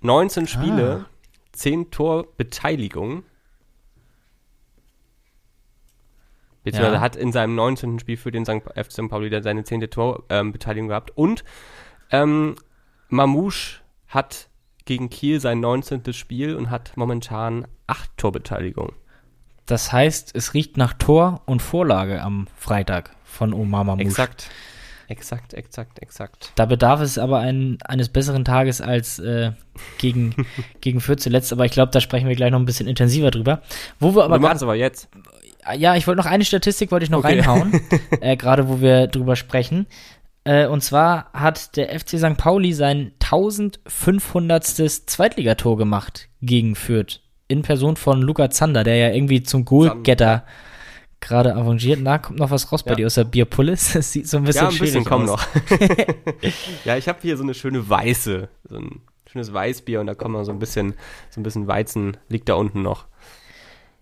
19 Spiele, 10 Torbeteiligung. Beziehungsweise Ja. hat in seinem 19. Spiel für den St. FC St. Pauli dann seine 10. Torbeteiligung gehabt. Und ähm, Mamouche hat gegen Kiel sein 19. Spiel und hat momentan 8 Torbeteiligung. Das heißt, es riecht nach Tor und Vorlage am Freitag von Omar Mamouche. Exakt. Exakt, exakt, exakt. Da bedarf es aber ein, eines besseren Tages als äh, gegen, gegen Fürth zuletzt, aber ich glaube, da sprechen wir gleich noch ein bisschen intensiver drüber. Wo wir aber wir machen es aber jetzt. Ja, ich wollte noch eine Statistik wollte ich noch Okay. reinhauen, äh, gerade wo wir drüber sprechen. Äh, und zwar hat der FC St. Pauli sein 1500. Zweitligator gemacht gegen Fürth. In Person von Luca Zander, der ja irgendwie zum Goalgetter gerade avanciert. Na, kommt noch was raus bei Ja. dir aus der Bierpulis? Das sieht so ein bisschen Ja, ein bisschen schwierig komm aus. noch. ja, ich habe hier so eine schöne weiße, so ein schönes Weißbier und da kommt noch so ein bisschen, so ein bisschen Weizen liegt da unten noch.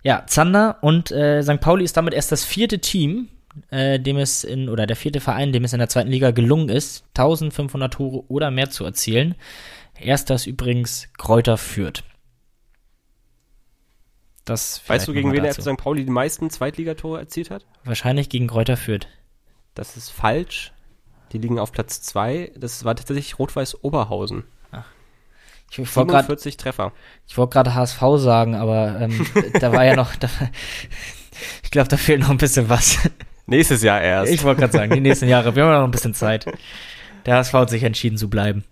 Ja, Zander und äh, St. Pauli ist damit erst das vierte Team, äh, dem es in, oder der vierte Verein, dem es in der zweiten Liga gelungen ist, 1500 Tore oder mehr zu erzielen. Erster ist übrigens Kräuter Fürth. Das Weißt du, gegen wen der dazu. FC St. Pauli die meisten Zweitligatore erzielt hat? Wahrscheinlich gegen Kräuter Fürth. Das ist falsch. Die liegen auf Platz 2. Das war tatsächlich Rot-Weiß Oberhausen. Ich wollte gerade 47 Treffer. ich wollte gerade HSV sagen, aber ähm, da war ja noch, da, ich glaube, da fehlt noch ein bisschen was. Nächstes Jahr erst. Ich wollte gerade sagen, die nächsten Jahre, wir haben noch ein bisschen Zeit. Der HSV hat sich entschieden zu bleiben.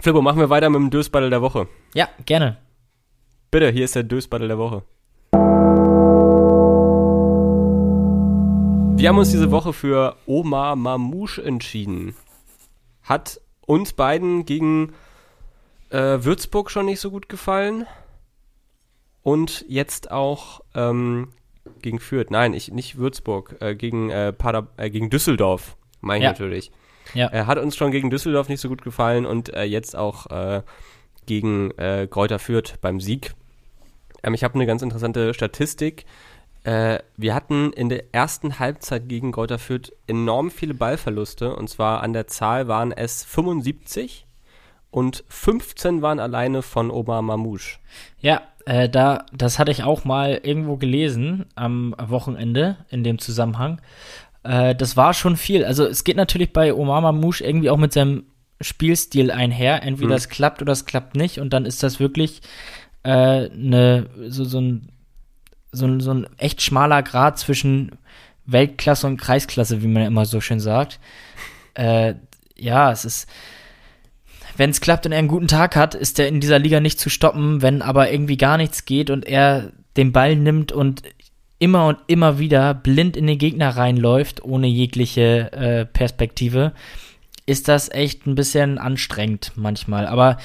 Flippo, machen wir weiter mit dem Dösbattle der Woche. Ja, gerne. Bitte, hier ist der Dösbattle der Woche. Wir haben uns diese Woche für Omar Mamouche entschieden. Hat uns beiden gegen äh, Würzburg schon nicht so gut gefallen. Und jetzt auch ähm, gegen Fürth. Nein, ich, nicht Würzburg, äh, gegen, äh, Pader, äh, gegen Düsseldorf, meine ich Ja. natürlich. Ja. Er hat uns schon gegen Düsseldorf nicht so gut gefallen und äh, jetzt auch äh, gegen Kräuter Fürth beim Sieg. Ähm, ich habe eine ganz interessante Statistik. Äh, wir hatten in der ersten Halbzeit gegen Kräuter Fürth enorm viele Ballverluste und zwar an der Zahl waren es 75 und 15 waren alleine von Omar Mamouche. Ja, äh, da, das hatte ich auch mal irgendwo gelesen am Wochenende in dem Zusammenhang. Äh, das war schon viel. Also es geht natürlich bei Omar Mamouche irgendwie auch mit seinem Spielstil einher. Entweder Mhm. es klappt oder es klappt nicht. Und dann ist das wirklich äh, ne, so, so, ein, so, so ein echt schmaler Grad zwischen Weltklasse und Kreisklasse, wie man immer so schön sagt. Äh, ja, es ist wenn es klappt und er einen guten Tag hat, ist er in dieser Liga nicht zu stoppen. Wenn aber irgendwie gar nichts geht und er den Ball nimmt und immer und immer wieder blind in den Gegner reinläuft, ohne jegliche äh, Perspektive, ist das echt ein bisschen anstrengend manchmal. Aber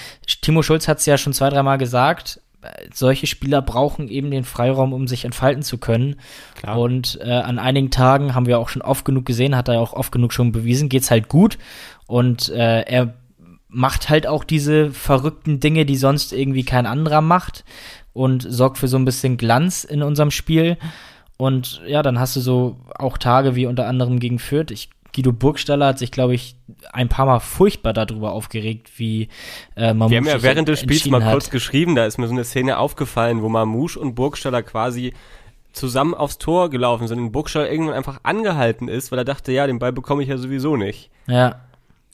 Timo Schulz hat es ja schon zwei, dreimal gesagt, solche Spieler brauchen eben den Freiraum, um sich entfalten zu können. Klar. Und äh, an einigen Tagen haben wir auch schon oft genug gesehen, hat er auch oft genug schon bewiesen, geht's halt gut. Und äh, er macht halt auch diese verrückten Dinge, die sonst irgendwie kein anderer macht und sorgt für so ein bisschen Glanz in unserem Spiel. Und ja, dann hast du so auch Tage wie unter anderem gegen Fürth. Ich, Guido Burgstaller hat sich, glaube ich, ein paar Mal furchtbar darüber aufgeregt, wie äh, Mamouche Wir haben ja während des Spiels mal hat. kurz geschrieben, da ist mir so eine Szene aufgefallen, wo Mamouche und Burgstaller quasi zusammen aufs Tor gelaufen sind und Burgstaller irgendwann einfach angehalten ist, weil er dachte, ja, den Ball bekomme ich ja sowieso nicht. Ja,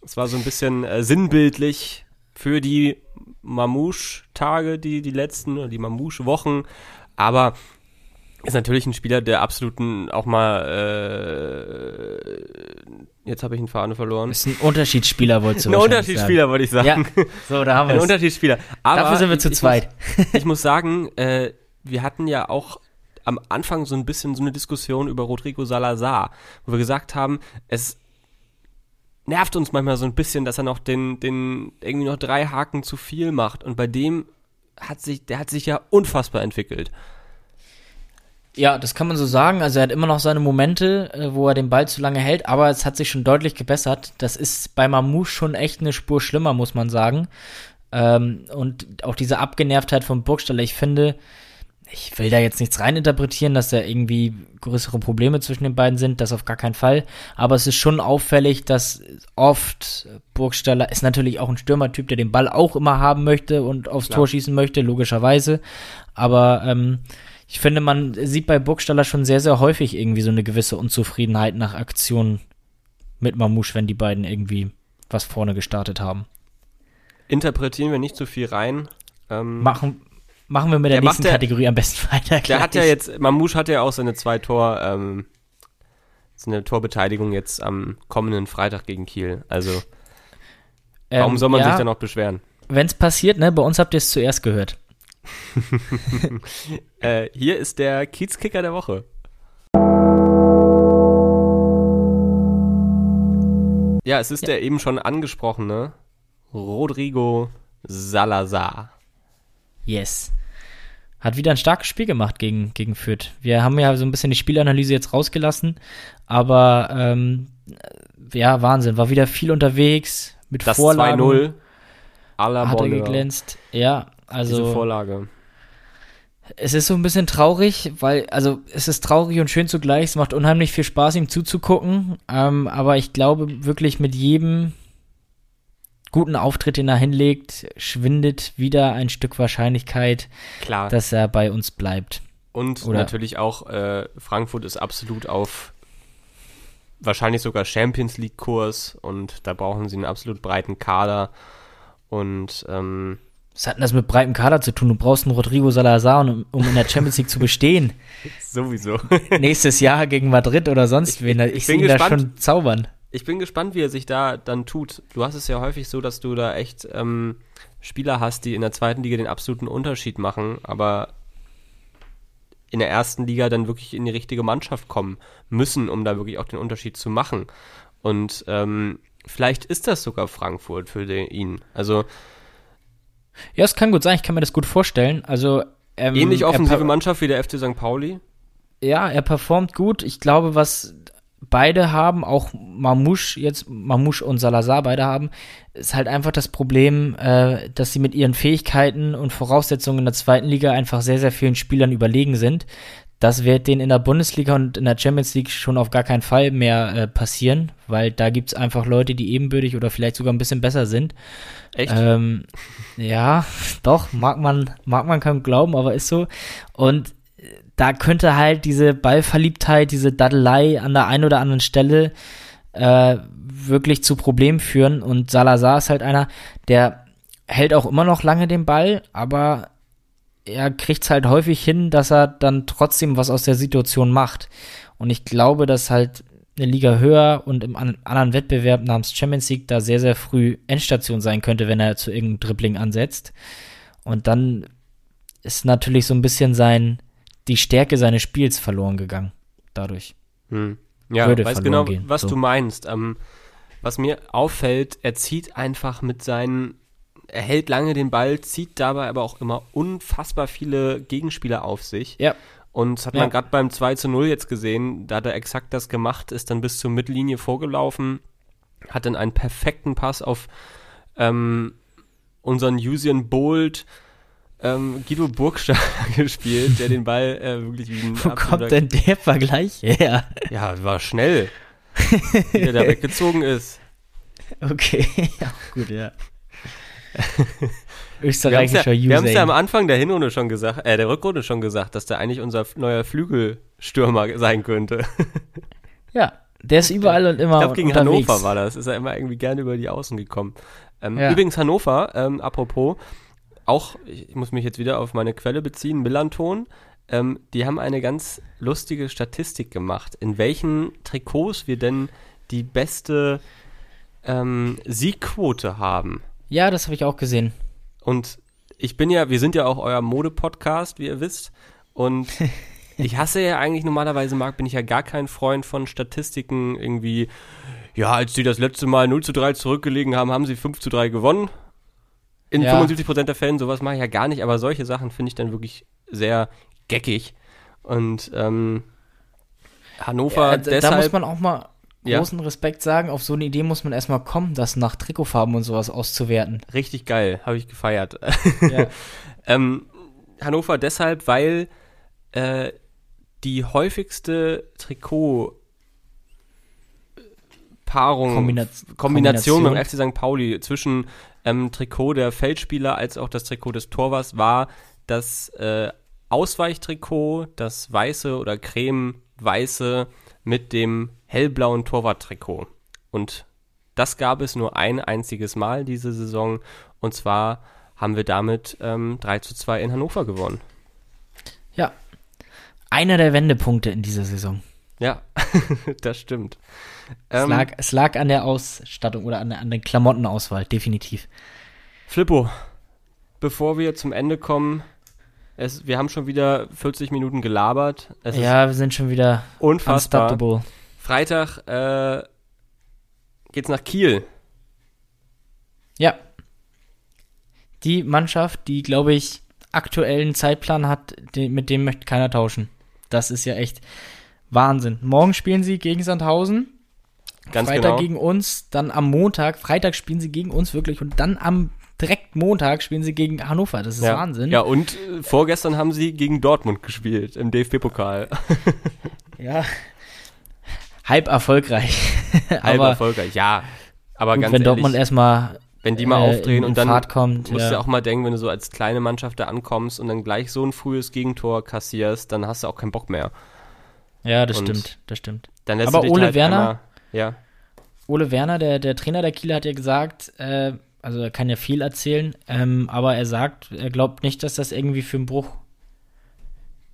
Es war so ein bisschen äh, sinnbildlich für die Mamouche-Tage, die, die letzten, oder die Mamouche-Wochen, aber ist natürlich ein Spieler, der absoluten auch mal, äh, jetzt habe ich einen Faden verloren. ist ein Unterschiedsspieler, wolltest du Ein Unterschiedsspieler, wollte ich sagen. Ja, so, da haben wir Ein. Unterschiedsspieler. Aber Dafür sind wir ich- zu ich zweit. Muss, ich muss sagen, äh, wir hatten ja auch am Anfang so ein bisschen so eine Diskussion über Rodrigo Salazar, wo wir gesagt haben, es nervt uns manchmal so ein bisschen, dass er noch den, den irgendwie noch drei Haken zu viel macht. Und bei dem hat sich, der hat sich ja unfassbar entwickelt. Ja, das kann man so sagen. Also er hat immer noch seine Momente, äh, wo er den Ball zu lange hält, aber es hat sich schon deutlich gebessert. Das ist bei Mamouche schon echt eine Spur schlimmer, muss man sagen. Ähm, und auch diese Abgenervtheit von Burgstaller, ich finde, ich will da jetzt nichts reininterpretieren, dass da irgendwie größere Probleme zwischen den beiden sind, das auf gar keinen Fall. Aber es ist schon auffällig, dass oft Burgstaller ist natürlich auch ein Stürmertyp, der den Ball auch immer haben möchte und aufs Klar. Tor schießen möchte, logischerweise. Aber ähm, ich finde, man sieht bei Burgstaller schon sehr, sehr häufig irgendwie so eine gewisse Unzufriedenheit nach Aktionen mit Mamouche, wenn die beiden irgendwie was vorne gestartet haben. Interpretieren wir nicht zu viel rein. Ähm, Machen, machen wir mit der, Der nächsten ja- Kategorie am besten weiter. Der hat ja jetzt, Mamouche hat ja auch seine zwei Tor, ähm, seine Torbeteiligung jetzt am kommenden Freitag gegen Kiel. Also, warum soll man Ähm, ja, sich da noch beschweren? Wenn es passiert, ne, bei uns habt ihr es zuerst gehört. Äh, hier ist der Kiezkicker der Woche. Ja, es ist der eben schon angesprochene Rodrigo Salazar. Yes. Hat wieder ein starkes Spiel gemacht gegen, gegen Fürth. Wir haben ja so ein bisschen die Spielanalyse jetzt rausgelassen, aber ähm, ja, Wahnsinn. War wieder viel unterwegs mit Das Vorlagen. 2-0 à la Hat er geglänzt. Ja, Diese also Vorlage. es ist so ein bisschen traurig, weil, also es ist traurig und schön zugleich. Es macht unheimlich viel Spaß, ihm zuzugucken. Ähm, aber ich glaube wirklich mit jedem guten Auftritt, den er hinlegt, schwindet wieder ein Stück Wahrscheinlichkeit, Klar. dass er bei uns bleibt. Und Oder- natürlich auch, äh, Frankfurt ist absolut auf wahrscheinlich sogar Champions League Kurs und da brauchen sie einen absolut breiten Kader. Und ähm, Was hat denn das mit breitem Kader zu tun? Du brauchst einen Rodrigo Salazar, um, um in der Champions League zu bestehen. sowieso. Nächstes Jahr gegen Madrid oder sonst wen. Ich, ich sehe bin ihn da gespannt. schon zaubern. Ich bin gespannt, wie er sich da dann tut. Du hast es ja häufig so, dass du da echt ähm, Spieler hast, die in der zweiten Liga den absoluten Unterschied machen, aber in der ersten Liga dann wirklich in die richtige Mannschaft kommen müssen, um da wirklich auch den Unterschied zu machen. Und ähm, vielleicht ist das sogar Frankfurt für den, ihn. Also Ja, es kann gut sein. Ich kann mir das gut vorstellen. Also ähm, ähnlich offensive Mannschaft wie der FC St. Pauli. Ja, er performt gut. Ich glaube, was beide haben, auch Mamouche jetzt, Mamouche und Salazar beide haben, ist halt einfach das Problem, äh, dass sie mit ihren Fähigkeiten und Voraussetzungen in der zweiten Liga einfach sehr, sehr vielen Spielern überlegen sind. Das wird denen in der Bundesliga und in der Champions League schon auf gar keinen Fall mehr äh, passieren, weil da gibt's einfach Leute, die ebenbürtig oder vielleicht sogar ein bisschen besser sind. Echt? Ähm, ja, doch, mag man, mag man kaum glauben, aber ist so. Und äh, da könnte halt diese Ballverliebtheit, diese Daddelei an der einen oder anderen Stelle äh, wirklich zu Problemen führen. Und Salazar ist halt einer, der hält auch immer noch lange den Ball, aber er kriegt es halt häufig hin, dass er dann trotzdem was aus der Situation macht. Und ich glaube, dass halt eine Liga höher und im an anderen Wettbewerb namens Champions League da sehr, sehr früh Endstation sein könnte, wenn er zu irgendeinem Dribbling ansetzt. Und dann ist natürlich so ein bisschen sein, die Stärke seines Spiels verloren gegangen. Dadurch. Hm. Ja, würde weiß genau, gehen, was so. du meinst. Ähm, was mir auffällt, er zieht einfach mit seinen, er hält lange den Ball, zieht dabei aber auch immer unfassbar viele Gegenspieler auf sich. Ja. Und das hat Ja. man gerade beim 2 zu 0 jetzt gesehen, da hat er exakt das gemacht, ist dann bis zur Mittellinie vorgelaufen, hat dann einen perfekten Pass auf ähm, unseren Usain Bolt ähm, Guido Burgstaller gespielt, der den Ball äh, wirklich wie ein Wo kommt denn der Vergleich her? ja, war schnell. wie der da weggezogen ist. Okay, ja, gut, ja. Wir Österreichischer haben es ja, am. Anfang der Hinrunde schon gesagt, äh, der Rückrunde schon gesagt, dass der eigentlich unser neuer Flügelstürmer sein könnte. Ja, der ist überall und immer Ich glaube, gegen unterwegs. Hannover war das. Ist er immer irgendwie gerne über die Außen gekommen. Ähm, Ja. Übrigens Hannover, ähm, apropos, auch, ich muss mich jetzt wieder auf meine Quelle beziehen, Millanton, ähm, die haben eine ganz lustige Statistik gemacht, in welchen Trikots wir denn die beste ähm, Siegquote haben. Ja, das habe ich auch gesehen. Und ich bin ja, wir sind ja auch euer Mode-Podcast, wie ihr wisst. Und ich hasse ja eigentlich normalerweise, Marc, bin ich ja gar kein Freund von Statistiken irgendwie. Ja, als die das letzte Mal 0 zu 3 zurückgelegen haben, haben sie 5 zu 3 gewonnen. In Ja. 75% der Fällen, sowas mache ich ja gar nicht, aber solche Sachen finde ich dann wirklich sehr geckig. Und ähm, Hannover Ja, da- deshalb. da muss man auch mal Ja. großen Respekt sagen. Auf so eine Idee muss man erstmal kommen, das nach Trikotfarben und sowas auszuwerten. Richtig geil, habe ich gefeiert. Ja. ähm, Hannover deshalb, weil äh, die häufigste Trikot Paarung, Kombina- Kombination beim Kombination. FC St. Pauli zwischen ähm, Trikot der Feldspieler als auch das Trikot des Torwarts war das äh, Ausweichtrikot, das weiße oder creme-weiße mit dem hellblauen Torwarttrikot. Und das gab es nur ein einziges Mal diese Saison. Und zwar haben wir damit ähm, 3 zu 2 in Hannover gewonnen. ja. Einer der Wendepunkte in dieser Saison. Ja, das stimmt. Es, Ähm, lag, es lag an der Ausstattung oder an der, an der Klamottenauswahl, definitiv. Flippo, bevor wir zum Ende kommen, es, wir haben schon wieder 40 Minuten gelabert. Es ja, wir sind schon wieder unfassbar. Freitag äh, geht's nach Kiel. Ja. Die Mannschaft, die, glaube ich, aktuellen Zeitplan hat, den, mit dem möchte keiner tauschen. Das ist ja echt Wahnsinn. Morgen spielen sie gegen Sandhausen, Ganz Freitag genau. gegen uns, dann am Montag, Freitag spielen sie gegen uns wirklich und dann am direkt Montag spielen sie gegen Hannover. Das ist ja. Wahnsinn. Ja, und äh, vorgestern haben sie gegen Dortmund gespielt im DFB-Pokal. ja. Halb erfolgreich. Halb Aber erfolgreich, ja. Aber gut, ganz wenn ehrlich, Dortmund erstmal wenn die mal äh, aufdrehen und dann Fahrt kommt, musst du ja. auch mal denken, wenn du so als kleine Mannschaft da ankommst und dann gleich so ein frühes Gegentor kassierst, dann hast du auch keinen Bock mehr. ja, das und- stimmt, das stimmt. Dann lässt Aber du dich Ole halt Werner- Einmal, ja, Ole Werner, der, der Trainer der Kieler, hat ja gesagt, äh, also er kann ja viel erzählen, ähm, aber er sagt, er glaubt nicht, dass das irgendwie für einen Bruch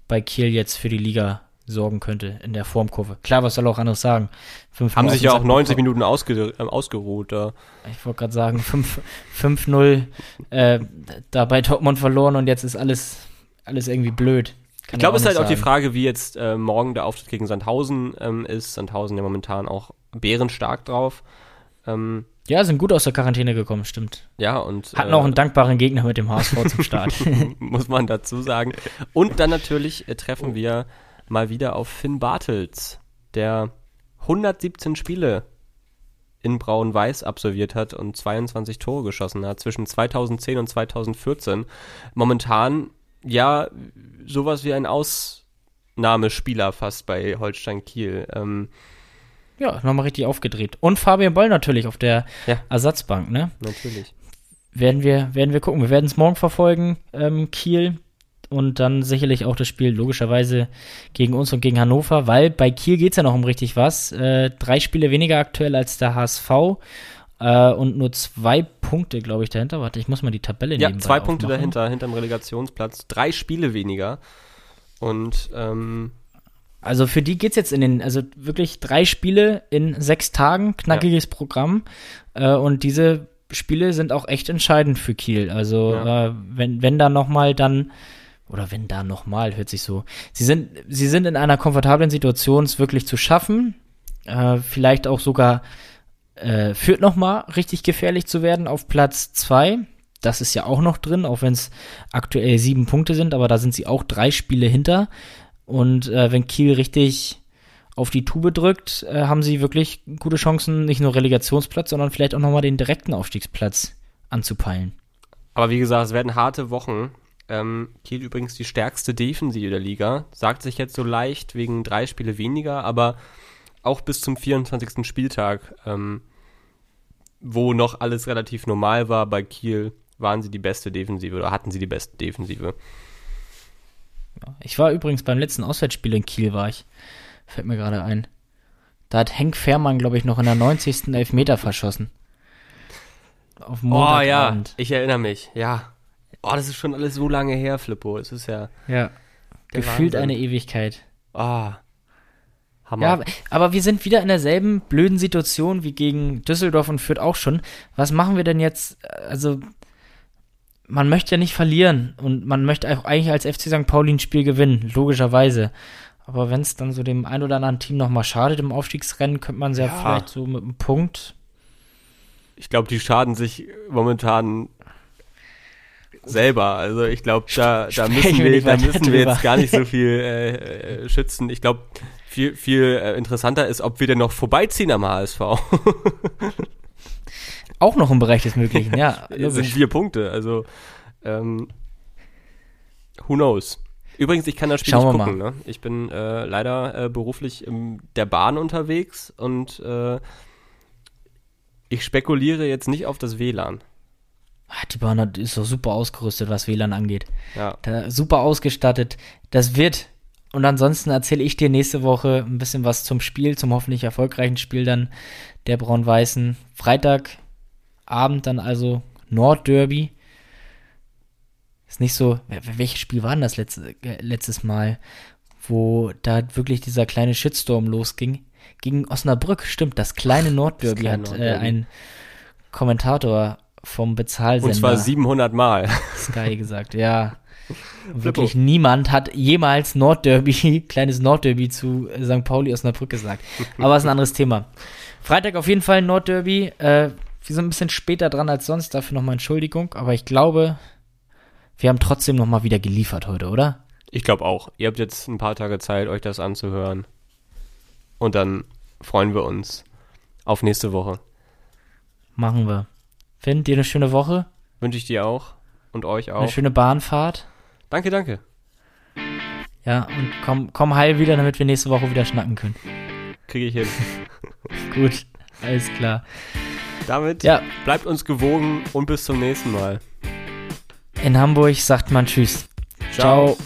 bei Kiel jetzt für die Liga sorgen könnte in der Formkurve. Klar, was soll er auch anderes sagen? Fünf haben sich ja auch Sack 90 bekommen. Minuten ausge, äh, ausgeruht. Da. Ich wollte gerade sagen, fünf- 5-0 äh, da bei Dortmund verloren und jetzt ist alles, alles irgendwie blöd. Kann Ich glaube, es ist halt nicht auch die sagen. Frage, wie jetzt äh, morgen der Auftritt gegen Sandhausen ähm, ist. Sandhausen ja momentan auch bärenstark drauf. Ähm, Ja, sind gut aus der Quarantäne gekommen, stimmt. ja, und Hatten äh, auch einen dankbaren Gegner mit dem HSV zum Start. muss man dazu sagen. Und dann natürlich äh, treffen wir mal wieder auf Finn Bartels, der 117 Spiele in Braun-Weiß absolviert hat und 22 Tore geschossen hat zwischen 2010 und 2014. Momentan ja sowas wie ein Ausnahmespieler fast bei Holstein Kiel. Ähm, ja, nochmal richtig aufgedreht. Und Fabian Boll natürlich auf der Ja. Ersatzbank, ne? natürlich. werden wir, werden wir gucken. Wir werden es morgen verfolgen, ähm, Kiel. Und dann sicherlich auch das Spiel logischerweise gegen uns und gegen Hannover, weil bei Kiel geht es ja noch um richtig was. Äh, drei Spiele weniger aktuell als der HSV äh, und nur zwei Punkte, glaube ich, dahinter. Warte, ich muss mal die Tabelle Ja, nebenbei zwei Punkte aufmachen. dahinter, hinterm Relegationsplatz. Drei Spiele weniger. Und ähm, Also für die geht's jetzt in den, also wirklich drei Spiele in sechs Tagen, knackiges Programm. Äh, und diese Spiele sind auch echt entscheidend für Kiel. Also Ja. äh, wenn, wenn da nochmal dann, oder wenn da nochmal, hört sich so. Sie sind, sie sind in einer komfortablen Situation, es wirklich zu schaffen. Äh, vielleicht auch sogar äh, führt nochmal richtig gefährlich zu werden auf Platz zwei. Das ist ja auch noch drin, auch wenn es aktuell sieben Punkte sind, aber da sind sie auch drei Spiele hinter. Und äh, wenn Kiel richtig auf die Tube drückt, äh, haben sie wirklich gute Chancen, nicht nur Relegationsplatz, sondern vielleicht auch nochmal den direkten Aufstiegsplatz anzupeilen. Aber wie gesagt, es werden harte Wochen. Ähm, Kiel übrigens die stärkste Defensive der Liga. Sagt sich jetzt so leicht wegen drei Spiele weniger, aber auch bis zum 24. Spieltag, ähm, wo noch alles relativ normal war bei Kiel, waren sie die beste Defensive oder hatten sie die beste Defensive. Ich war übrigens beim letzten Auswärtsspiel in Kiel, war ich. Fällt mir gerade ein. Da hat Henk Fährmann, glaube ich, noch in der 90. Elfmeter verschossen. Auf Oh ja, Montagabend. ich erinnere mich, ja. Oh, das ist schon alles so lange her, Flippo. Es ist ja ja. Gefühlt Wahnsinn. eine Ewigkeit. Oh, Hammer. Ja, aber- aber wir sind wieder in derselben blöden Situation wie gegen Düsseldorf und Fürth auch schon. Was machen wir denn jetzt? Also, man möchte ja nicht verlieren und man möchte auch eigentlich als FC St. Pauli ein Spiel gewinnen, logischerweise. Aber wenn es dann so dem ein oder anderen Team nochmal schadet im Aufstiegsrennen, könnte man es ja, vielleicht so mit einem Punkt. Ich glaube, die schaden sich momentan selber. Also ich glaube, da, da müssen wir da müssen wir jetzt gar nicht so viel äh, äh, schützen. Ich glaube, viel, viel äh, interessanter ist, ob wir denn noch vorbeiziehen am HSV. Auch noch im Bereich des Möglichen, ja. Es sind vier Punkte. Also ähm, who knows? Übrigens, ich kann das Spiel Schauen nicht gucken. Ne? Ich bin äh, leider äh, beruflich in der Bahn unterwegs und äh, ich spekuliere jetzt nicht auf das WLAN. Ah, Die Bahn hat- ist doch super ausgerüstet, was WLAN angeht. Ja. Da, super ausgestattet. Das wird. Und ansonsten erzähle ich dir nächste Woche ein bisschen was zum Spiel, zum hoffentlich erfolgreichen Spiel dann der Braun-Weißen. Freitagabend dann also Nordderby. Ist nicht so. wel- Welches Spiel war denn das letzte, äh, letztes Mal? wo da wirklich dieser kleine Shitstorm losging. Gegen Osnabrück, stimmt, das kleine Nordderby kleine hat äh, ein Kommentator vom Bezahlsender Und zwar 700 Mal. Sky gesagt, ja. Wirklich niemand hat jemals Nordderby, kleines Nordderby zu äh, St. Pauli Osnabrück gesagt. Aber ist ein anderes Thema. Freitag auf jeden Fall Nordderby. Äh, wir sind ein bisschen später dran als sonst, dafür nochmal Entschuldigung. Aber ich glaube, wir haben trotzdem nochmal wieder geliefert heute, oder? Ich glaube auch. Ihr habt jetzt ein paar Tage Zeit, euch das anzuhören. Und dann freuen wir uns auf nächste Woche. Machen wir. Finn, dir eine schöne Woche, Wünsche ich dir auch und euch eine auch. schöne Bahnfahrt. Danke, danke. Ja, und komm, komm heil wieder, damit wir nächste Woche wieder schnacken können. Kriege ich hin. Gut, alles klar. Damit Ja, bleibt uns gewogen und bis zum nächsten Mal. in Hamburg sagt man Tschüss. Ciao.